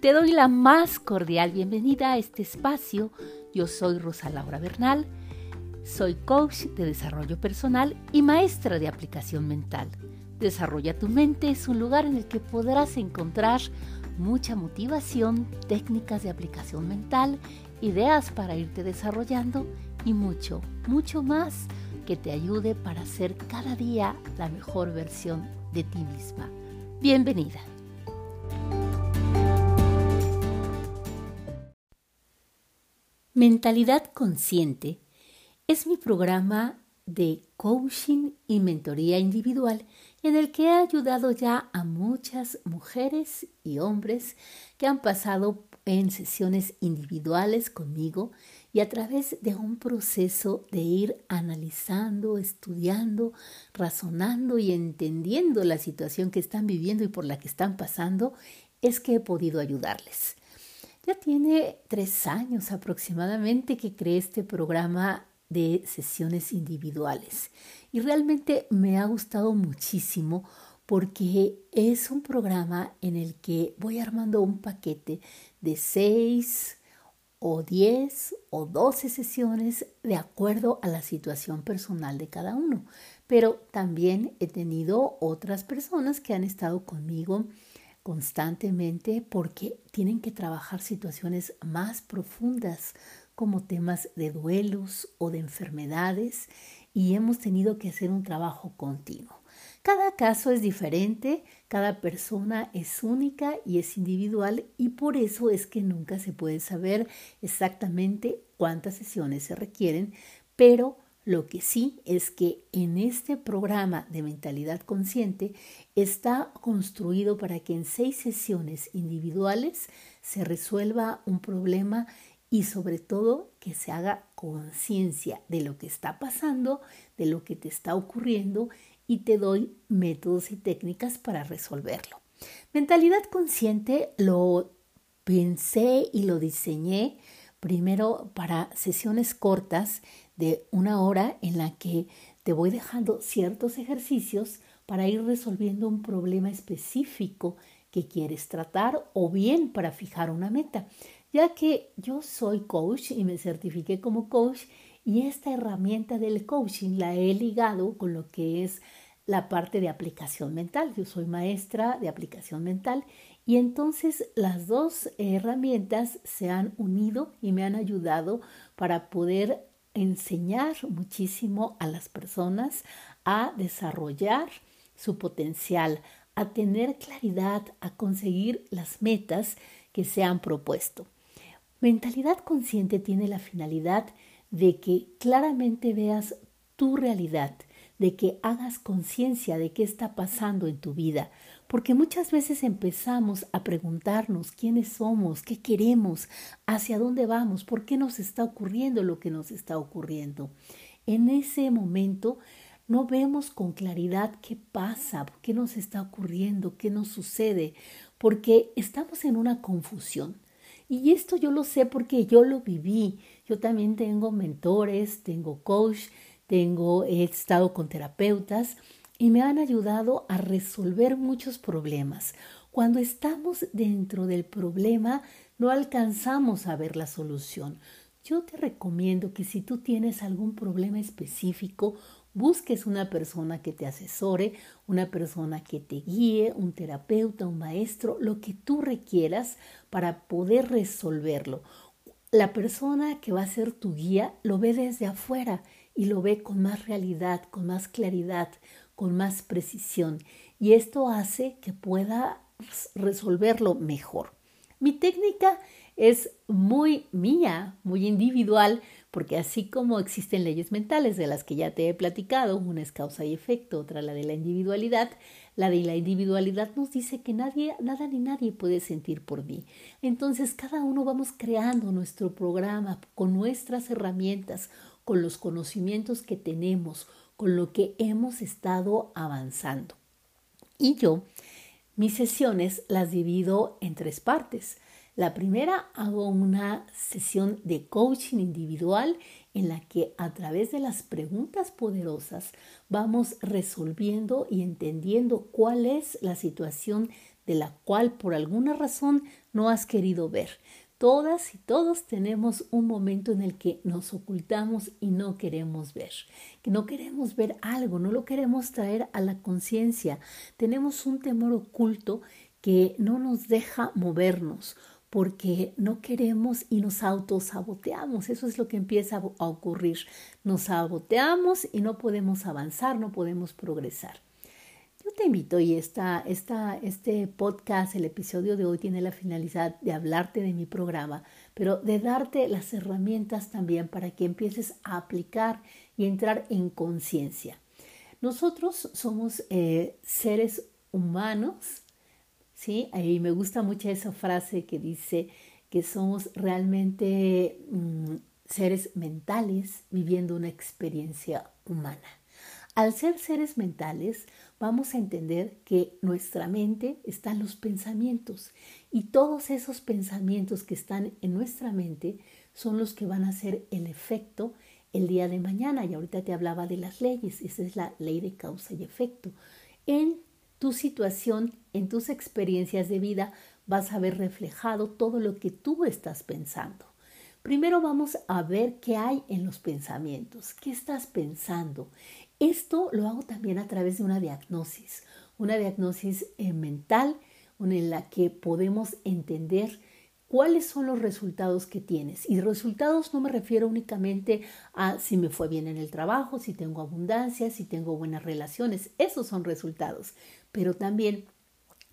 Te doy la más cordial bienvenida a este espacio. Yo soy Rosa Laura Bernal, soy coach de desarrollo personal y maestra de aplicación mental. Desarrolla tu mente es un lugar en el que podrás encontrar mucha motivación, técnicas de aplicación mental, ideas para irte desarrollando y mucho, mucho más que te ayude para ser cada día la mejor versión de ti misma. Bienvenida. Mentalidad Consciente es mi programa de coaching y mentoría individual en el que he ayudado ya a muchas mujeres y hombres que han pasado en sesiones individuales conmigo y a través de un proceso de ir analizando, estudiando, razonando y entendiendo la situación que están viviendo y por la que están pasando, es que he podido ayudarles. Ya tiene tres años aproximadamente que creé este programa de sesiones individuales y realmente me ha gustado muchísimo porque es un programa en el que voy armando un paquete de seis o diez o doce sesiones de acuerdo a la situación personal de cada uno. Pero también he tenido otras personas que han estado conmigo constantemente porque tienen que trabajar situaciones más profundas como temas de duelos o de enfermedades y hemos tenido que hacer un trabajo continuo. Cada caso es diferente, cada persona es única y es individual y por eso es que nunca se puede saber exactamente cuántas sesiones se requieren, pero lo que sí es que en este programa de mentalidad consciente está construido para que en seis sesiones individuales se resuelva un problema y sobre todo que se haga conciencia de lo que está pasando, de lo que te está ocurriendo y te doy métodos y técnicas para resolverlo. Mentalidad consciente lo pensé y lo diseñé primero para sesiones cortas de una hora en la que te voy dejando ciertos ejercicios para ir resolviendo un problema específico que quieres tratar o bien para fijar una meta, ya que yo soy coach y me certifiqué como coach y esta herramienta del coaching la he ligado con lo que es la parte de aplicación mental. Yo soy maestra de aplicación mental y entonces las dos herramientas se han unido y me han ayudado para poder enseñar muchísimo a las personas a desarrollar su potencial, a tener claridad, a conseguir las metas que se han propuesto. Mentalidad consciente tiene la finalidad de que claramente veas tu realidad, de que hagas conciencia de qué está pasando en tu vida, porque muchas veces empezamos a preguntarnos quiénes somos, qué queremos, hacia dónde vamos, por qué nos está ocurriendo lo que nos está ocurriendo. En ese momento no vemos con claridad qué pasa, qué nos está ocurriendo, qué nos sucede, porque estamos en una confusión. Y esto yo lo sé porque yo lo viví. Yo también tengo mentores, tengo coach, tengo he estado con terapeutas y me han ayudado a resolver muchos problemas. Cuando estamos dentro del problema, no alcanzamos a ver la solución. Yo te recomiendo que si tú tienes algún problema específico, busques una persona que te asesore, una persona que te guíe, un terapeuta, un maestro, lo que tú requieras para poder resolverlo. La persona que va a ser tu guía lo ve desde afuera y lo ve con más realidad, con más claridad, con más precisión y esto hace que pueda resolverlo mejor. Mi técnica es muy mía, muy individual, porque así como existen leyes mentales de las que ya te he platicado, una es causa y efecto, otra la de la individualidad, la de la individualidad nos dice que nadie, nada ni nadie puede sentir por mí. Entonces cada uno vamos creando nuestro programa con nuestras herramientas, con los conocimientos que tenemos, con lo que hemos estado avanzando. Y yo, mis sesiones las divido en tres partes. La primera hago una sesión de coaching individual en la que a través de las preguntas poderosas vamos resolviendo y entendiendo cuál es la situación de la cual por alguna razón no has querido ver. Todas y todos tenemos un momento en el que nos ocultamos y no queremos ver, que no queremos ver algo, no lo queremos traer a la conciencia. Tenemos un temor oculto que no nos deja movernos porque no queremos y nos autosaboteamos. Eso es lo que empieza a ocurrir. Nos saboteamos y no podemos avanzar, no podemos progresar. Te invito y esta, esta, este podcast, el episodio de hoy tiene la finalidad de hablarte de mi programa, pero de darte las herramientas también para que empieces a aplicar y entrar en conciencia. Nosotros somos eh, seres humanos, ¿sí? Y me gusta mucho esa frase que dice que somos realmente mm, seres mentales viviendo una experiencia humana. Al ser seres mentales, vamos a entender que nuestra mente están los pensamientos y todos esos pensamientos que están en nuestra mente son los que van a hacer el efecto el día de mañana. Y ahorita te hablaba de las leyes, esa es la ley de causa y efecto. En tu situación, en tus experiencias de vida, vas a ver reflejado todo lo que tú estás pensando. Primero vamos a ver qué hay en los pensamientos, qué estás pensando, esto lo hago también a través de una diagnosis, una diagnosis eh, mental en la que podemos entender cuáles son los resultados que tienes. Y resultados no me refiero únicamente a si me fue bien en el trabajo, si tengo abundancia, si tengo buenas relaciones. Esos son resultados. Pero también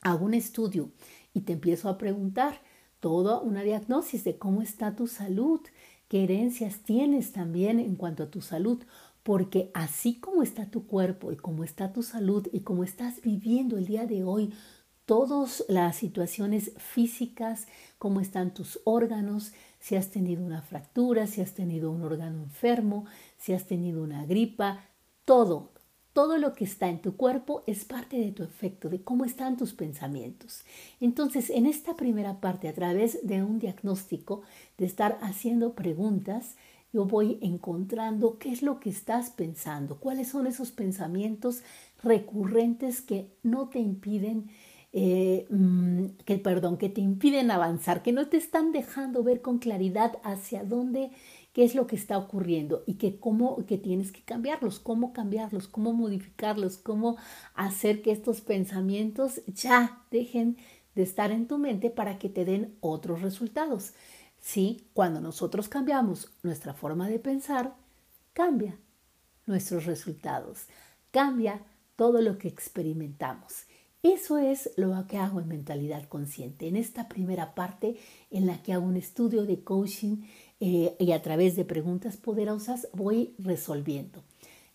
hago un estudio y te empiezo a preguntar toda una diagnosis de cómo está tu salud, qué herencias tienes también en cuanto a tu salud porque así como está tu cuerpo y como está tu salud y como estás viviendo el día de hoy, todas las situaciones físicas, cómo están tus órganos, si has tenido una fractura, si has tenido un órgano enfermo, si has tenido una gripa, todo, todo lo que está en tu cuerpo es parte de tu efecto, de cómo están tus pensamientos. Entonces, en esta primera parte, a través de un diagnóstico, de estar haciendo preguntas, yo voy encontrando qué es lo que estás pensando, cuáles son esos pensamientos recurrentes que no te impiden, eh, mm, que perdón, que te impiden avanzar, que no te están dejando ver con claridad hacia dónde, qué es lo que está ocurriendo y que cómo que tienes que cambiarlos, cómo cambiarlos, cómo modificarlos, cómo hacer que estos pensamientos ya dejen de estar en tu mente para que te den otros resultados. Sí, cuando nosotros cambiamos nuestra forma de pensar, cambia nuestros resultados, cambia todo lo que experimentamos. Eso es lo que hago en mentalidad consciente. En esta primera parte en la que hago un estudio de coaching eh, y a través de preguntas poderosas voy resolviendo.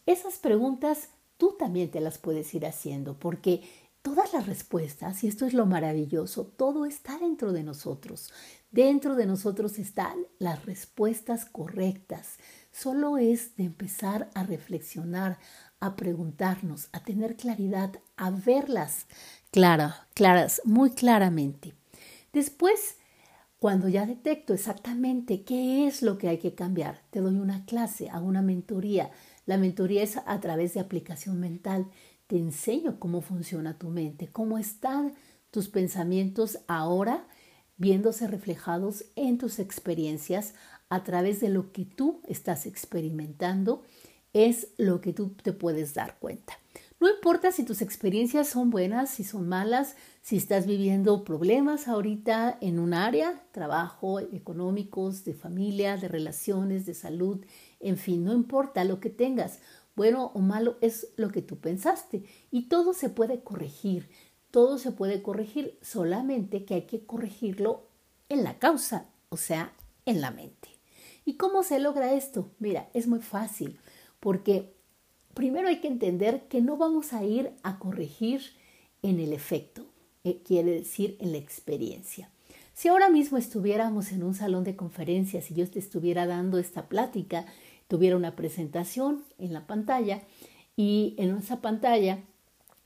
Esas preguntas tú también te las puedes ir haciendo porque todas las respuestas, y esto es lo maravilloso, todo está dentro de nosotros. Dentro de nosotros están las respuestas correctas. Solo es de empezar a reflexionar, a preguntarnos, a tener claridad, a verlas clara, claras, muy claramente. Después, cuando ya detecto exactamente qué es lo que hay que cambiar, te doy una clase, hago una mentoría. La mentoría es a través de aplicación mental. Te enseño cómo funciona tu mente, cómo están tus pensamientos ahora viéndose reflejados en tus experiencias a través de lo que tú estás experimentando, es lo que tú te puedes dar cuenta. No importa si tus experiencias son buenas, si son malas, si estás viviendo problemas ahorita en un área, trabajo, económicos, de familia, de relaciones, de salud, en fin, no importa lo que tengas, bueno o malo es lo que tú pensaste y todo se puede corregir todo se puede corregir, solamente que hay que corregirlo en la causa, o sea, en la mente. ¿Y cómo se logra esto? Mira, es muy fácil, porque primero hay que entender que no vamos a ir a corregir en el efecto, eh, quiere decir en la experiencia. Si ahora mismo estuviéramos en un salón de conferencias y yo te estuviera dando esta plática, tuviera una presentación en la pantalla y en esa pantalla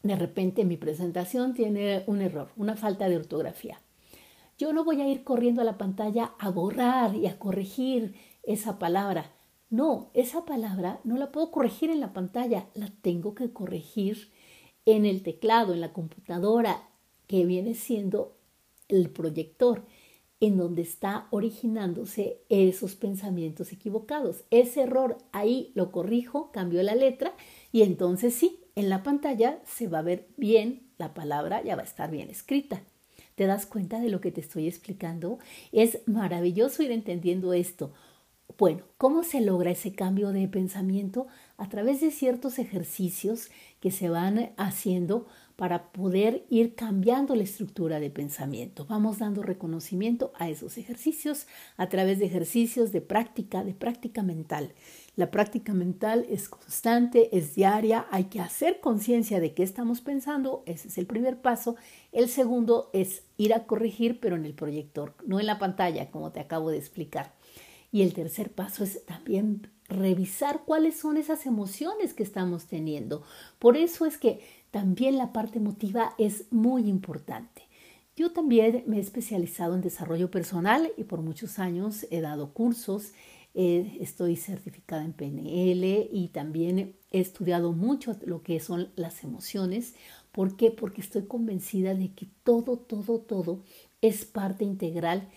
de repente mi presentación tiene un error, una falta de ortografía. Yo no voy a ir corriendo a la pantalla a borrar y a corregir esa palabra. No, esa palabra no la puedo corregir en la pantalla, la tengo que corregir en el teclado, en la computadora, que viene siendo el proyector en donde está originándose esos pensamientos equivocados. Ese error ahí lo corrijo, cambio la letra y entonces sí, en la pantalla se va a ver bien, la palabra ya va a estar bien escrita. ¿Te das cuenta de lo que te estoy explicando? Es maravilloso ir entendiendo esto. Bueno, ¿cómo se logra ese cambio de pensamiento? A través de ciertos ejercicios que se van haciendo para poder ir cambiando la estructura de pensamiento. Vamos dando reconocimiento a esos ejercicios a través de ejercicios de práctica, de práctica mental. La práctica mental es constante, es diaria, hay que hacer conciencia de qué estamos pensando, ese es el primer paso. El segundo es ir a corregir, pero en el proyector, no en la pantalla, como te acabo de explicar. Y el tercer paso es también revisar cuáles son esas emociones que estamos teniendo. Por eso es que también la parte emotiva es muy importante. Yo también me he especializado en desarrollo personal y por muchos años he dado cursos, estoy certificada en PNL y también he estudiado mucho lo que son las emociones. ¿Por qué? Porque estoy convencida de que todo, todo, todo es parte integral de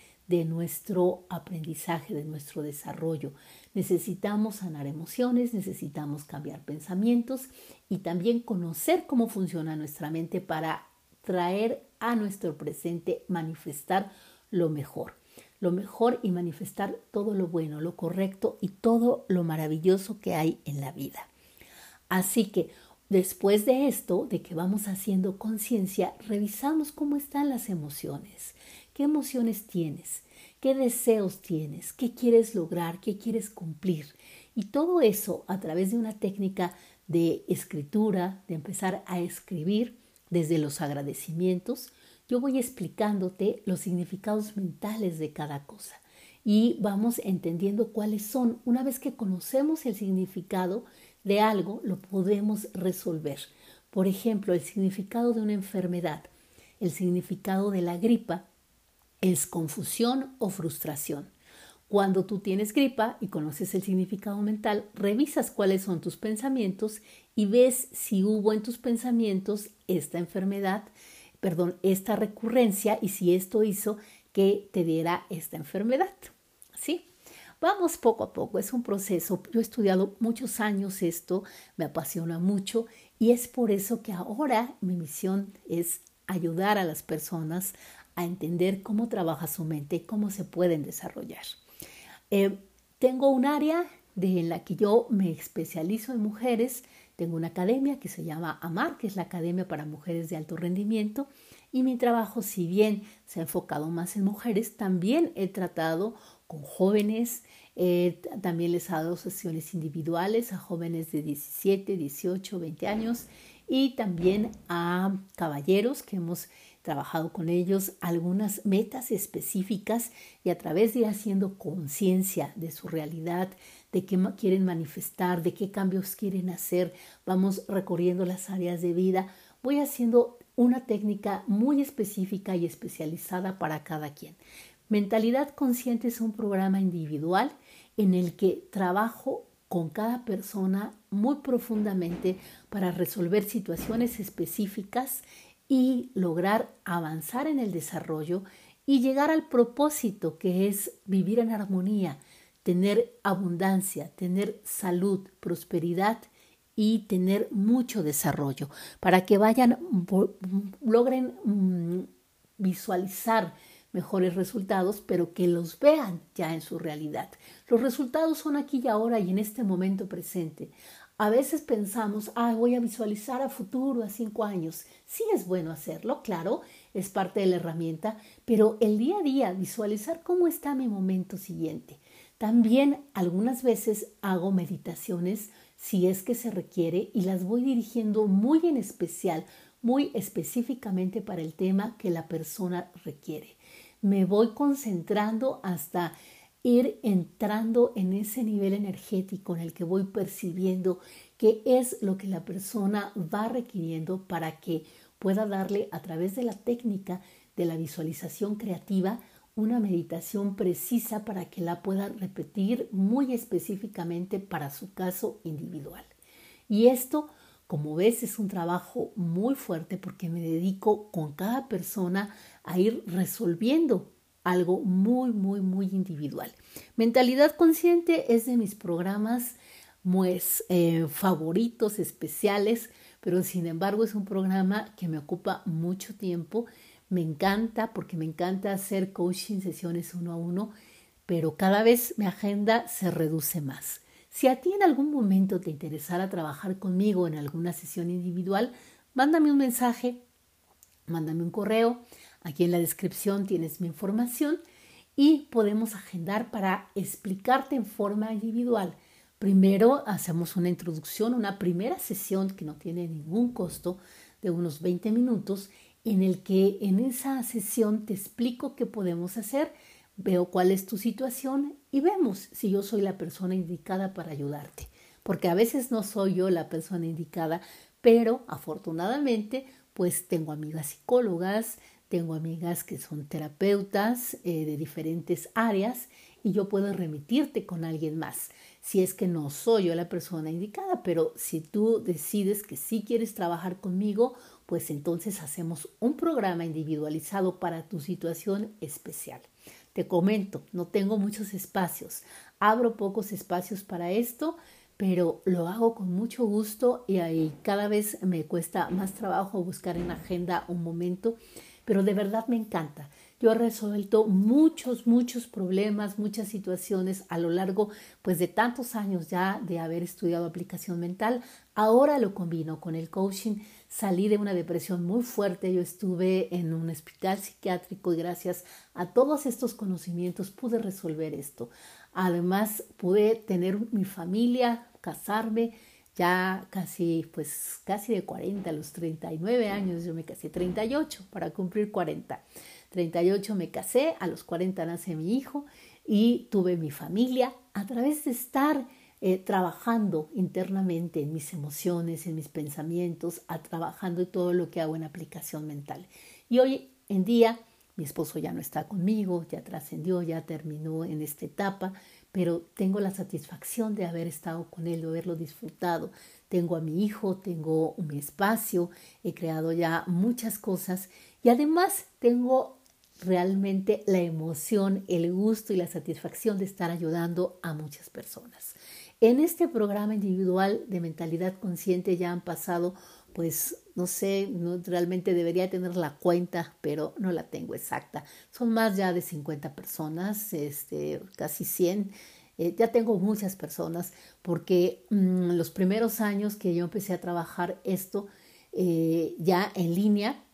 nuestro aprendizaje, de nuestro desarrollo. Necesitamos sanar emociones, necesitamos cambiar pensamientos y también conocer cómo funciona nuestra mente para traer a nuestro presente, manifestar lo mejor. Lo mejor y manifestar todo lo bueno, lo correcto y todo lo maravilloso que hay en la vida. Así que después de esto, de que vamos haciendo conciencia, revisamos cómo están las emociones. ¿Qué emociones tienes? ¿Qué deseos tienes? ¿Qué quieres lograr? ¿Qué quieres cumplir? Y todo eso a través de una técnica de escritura, de empezar a escribir desde los agradecimientos, yo voy explicándote los significados mentales de cada cosa y vamos entendiendo cuáles son. Una vez que conocemos el significado de algo, lo podemos resolver. Por ejemplo, el significado de una enfermedad, el significado de la gripa es confusión o frustración. Cuando tú tienes gripa y conoces el significado mental, revisas cuáles son tus pensamientos y ves si hubo en tus pensamientos esta enfermedad, perdón, esta recurrencia y si esto hizo que te diera esta enfermedad. ¿Sí? Vamos poco a poco, es un proceso. Yo he estudiado muchos años esto, me apasiona mucho y es por eso que ahora mi misión es ayudar a las personas a entender cómo trabaja su mente y cómo se pueden desarrollar. Eh, tengo un área de, en la que yo me especializo en mujeres. Tengo una academia que se llama AMAR, que es la Academia para Mujeres de Alto Rendimiento. Y mi trabajo, si bien se ha enfocado más en mujeres, también he tratado con jóvenes, eh, también les he dado sesiones individuales a jóvenes de 17, 18, 20 años y también a caballeros que hemos trabajado con ellos algunas metas específicas y a través de ir haciendo conciencia de su realidad, de qué quieren manifestar, de qué cambios quieren hacer, vamos recorriendo las áreas de vida, voy haciendo una técnica muy específica y especializada para cada quien. Mentalidad Consciente es un programa individual en el que trabajo con cada persona muy profundamente para resolver situaciones específicas y lograr avanzar en el desarrollo y llegar al propósito que es vivir en armonía, tener abundancia, tener salud, prosperidad y tener mucho desarrollo para que vayan, logren mm, visualizar mejores resultados, pero que los vean ya en su realidad. Los resultados son aquí y ahora y en este momento presente. A veces pensamos, ah, voy a visualizar a futuro, a cinco años. Sí es bueno hacerlo, claro, es parte de la herramienta, pero el día a día, visualizar cómo está mi momento siguiente. También algunas veces hago meditaciones si es que se requiere y las voy dirigiendo muy en especial, muy específicamente para el tema que la persona requiere. Me voy concentrando hasta ir entrando en ese nivel energético en el que voy percibiendo qué es lo que la persona va requiriendo para que pueda darle a través de la técnica de la visualización creativa una meditación precisa para que la pueda repetir muy específicamente para su caso individual. Y esto Como ves, es un trabajo muy fuerte porque me dedico con cada persona a ir resolviendo algo muy, muy, muy individual. Mentalidad consciente es de mis programas pues, eh, favoritos, especiales, pero sin embargo es un programa que me ocupa mucho tiempo. Me encanta porque me encanta hacer coaching, sesiones uno a uno, pero cada vez mi agenda se reduce más. Si a ti en algún momento te interesara trabajar conmigo en alguna sesión individual, mándame un mensaje, mándame un correo. Aquí en la descripción tienes mi información y podemos agendar para explicarte en forma individual Primero hacemos una introducción, una primera sesión que no tiene ningún costo de unos 20 minutos en el que en esa sesión te explico qué podemos hacer, veo cuál es tu situación y vemos si yo soy la persona indicada para ayudarte. Porque a veces no soy yo la persona indicada, pero afortunadamente pues tengo amigas psicólogas, tengo amigas que son terapeutas eh, de diferentes áreas y yo puedo remitirte con alguien más si es que no soy yo la persona indicada, pero si tú decides que sí quieres trabajar conmigo, pues entonces hacemos un programa individualizado para tu situación especial. Te comento, no tengo muchos espacios, abro pocos espacios para esto, pero lo hago con mucho gusto y ahí cada vez me cuesta más trabajo buscar en agenda un momento, pero de verdad me encanta. Yo he resuelto muchos, muchos problemas, muchas situaciones a lo largo pues de tantos años ya de haber estudiado aplicación mental. Ahora lo combino con el coaching. Salí de una depresión muy fuerte. Yo estuve en un hospital psiquiátrico y gracias a todos estos conocimientos pude resolver esto. Además pude tener mi familia, casarme, ya casi, pues casi de 40 a los 39 años, yo me casé 38 para cumplir 40. 38 me casé, a los 40 nace mi hijo y tuve mi familia a través de estar eh, trabajando internamente en mis emociones, en mis pensamientos, a trabajando todo lo que hago en aplicación mental. Y hoy en día mi esposo ya no está conmigo, ya trascendió, ya terminó en esta etapa, pero tengo la satisfacción de haber estado con él, de haberlo disfrutado. Tengo a mi hijo, tengo mi espacio, he creado ya muchas cosas y además tengo realmente la emoción, el gusto y la satisfacción de estar ayudando a muchas personas. En este programa individual de mentalidad consciente ya han pasado, pues no sé, realmente debería tener la cuenta, pero no la tengo exacta. Son más ya de 50 personas, este, casi 100. Eh, ya tengo muchas personas porque mm, los primeros años que yo empecé a trabajar esto eh, ya en línea,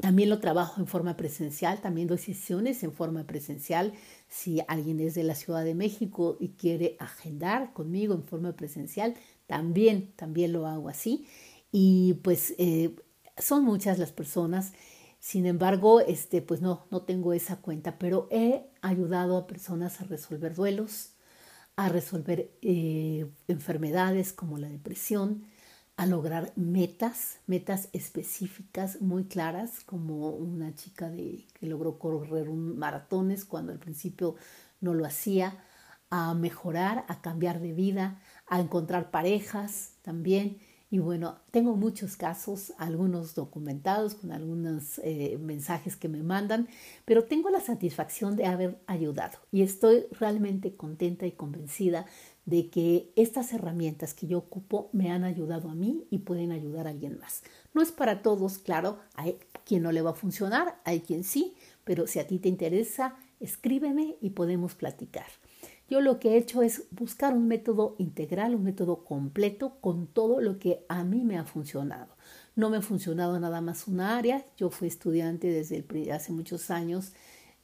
también lo trabajo en forma presencial, también doy sesiones en forma presencial. Si alguien es de la Ciudad de México y quiere agendar conmigo en forma presencial, también, también lo hago así. Y pues eh, son muchas las personas. Sin embargo, este, pues no, no tengo esa cuenta, pero he ayudado a personas a resolver duelos, a resolver eh, enfermedades como la depresión, a lograr metas, metas específicas muy claras, como una chica de, que logró correr un maratones cuando al principio no lo hacía, a mejorar, a cambiar de vida, a encontrar parejas también. Y bueno, tengo muchos casos, algunos documentados con algunos eh, mensajes que me mandan, pero tengo la satisfacción de haber ayudado y estoy realmente contenta y convencida de que estas herramientas que yo ocupo me han ayudado a mí y pueden ayudar a alguien más. No es para todos, claro, hay quien no le va a funcionar, hay quien sí, pero si a ti te interesa, escríbeme y podemos platicar. Yo lo que he hecho es buscar un método integral, un método completo con todo lo que a mí me ha funcionado. No me ha funcionado nada más una área. Yo fui estudiante desde hace muchos años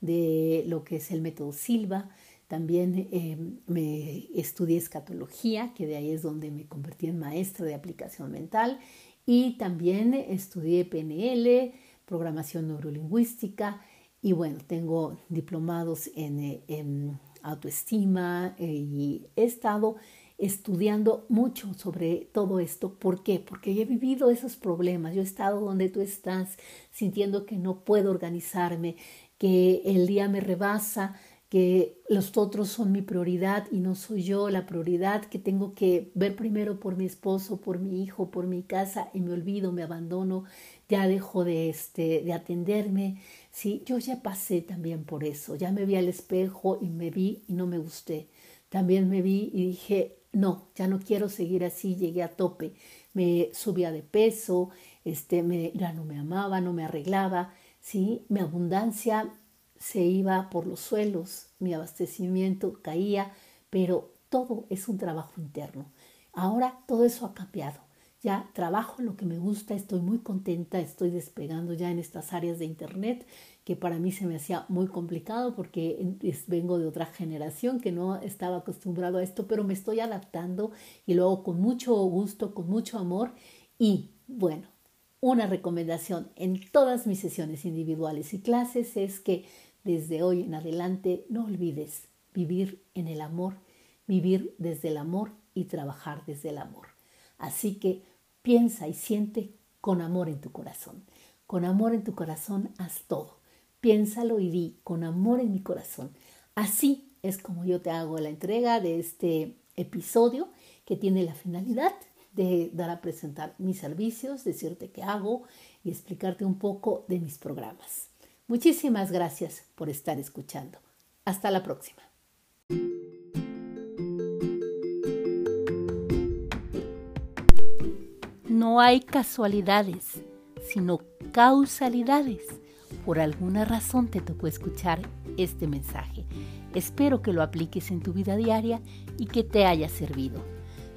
de lo que es el método Silva, también em, me estudié escatología, que de ahí es donde me convertí en maestra de aplicación mental. Y también estudié PNL, programación neurolingüística. Y bueno, tengo diplomados en, en autoestima eh, y he estado estudiando mucho sobre todo esto. ¿Por qué? Porque he vivido esos problemas. Yo he estado donde tú estás, sintiendo que no puedo organizarme, que el día me rebasa, que los otros son mi prioridad y no soy yo la prioridad, que tengo que ver primero por mi esposo, por mi hijo, por mi casa y me olvido, me abandono, ya dejo de, este, de atenderme. Sí, yo ya pasé también por eso, ya me vi al espejo y me vi y no me gusté. También me vi y dije, no, ya no quiero seguir así, llegué a tope. Me subía de peso, este, me, ya no me amaba, no me arreglaba, ¿sí? Mi abundancia se iba por los suelos, mi abastecimiento caía, pero todo es un trabajo interno. Ahora todo eso ha cambiado. Ya trabajo lo que me gusta, estoy muy contenta, estoy despegando ya en estas áreas de Internet que para mí se me hacía muy complicado porque vengo de otra generación que no estaba acostumbrado a esto, pero me estoy adaptando y lo hago con mucho gusto, con mucho amor y bueno, una recomendación en todas mis sesiones individuales y clases es que desde hoy en adelante no olvides vivir en el amor, vivir desde el amor y trabajar desde el amor. Así que piensa y siente con amor en tu corazón. Con amor en tu corazón haz todo. Piénsalo y di con amor en mi corazón. Así es como yo te hago la entrega de este episodio que tiene la finalidad de dar a presentar mis servicios, decirte qué hago y explicarte un poco de mis programas. Muchísimas gracias por estar escuchando. Hasta la próxima. No hay casualidades, sino causalidades. Por alguna razón te tocó escuchar este mensaje. Espero que lo apliques en tu vida diaria y que te haya servido.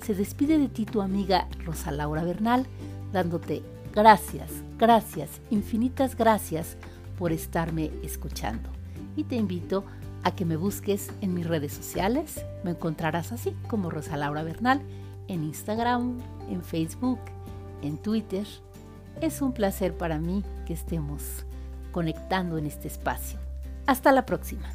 Se despide de ti tu amiga Rosa Laura Bernal, dándote gracias, gracias, infinitas gracias por estarme escuchando. Y te invito a que me busques en mis redes sociales. Me encontrarás así como Rosa Laura Bernal en Instagram, en Facebook, en Twitter. Es un placer para mí que estemos conectando en este espacio. Hasta la próxima.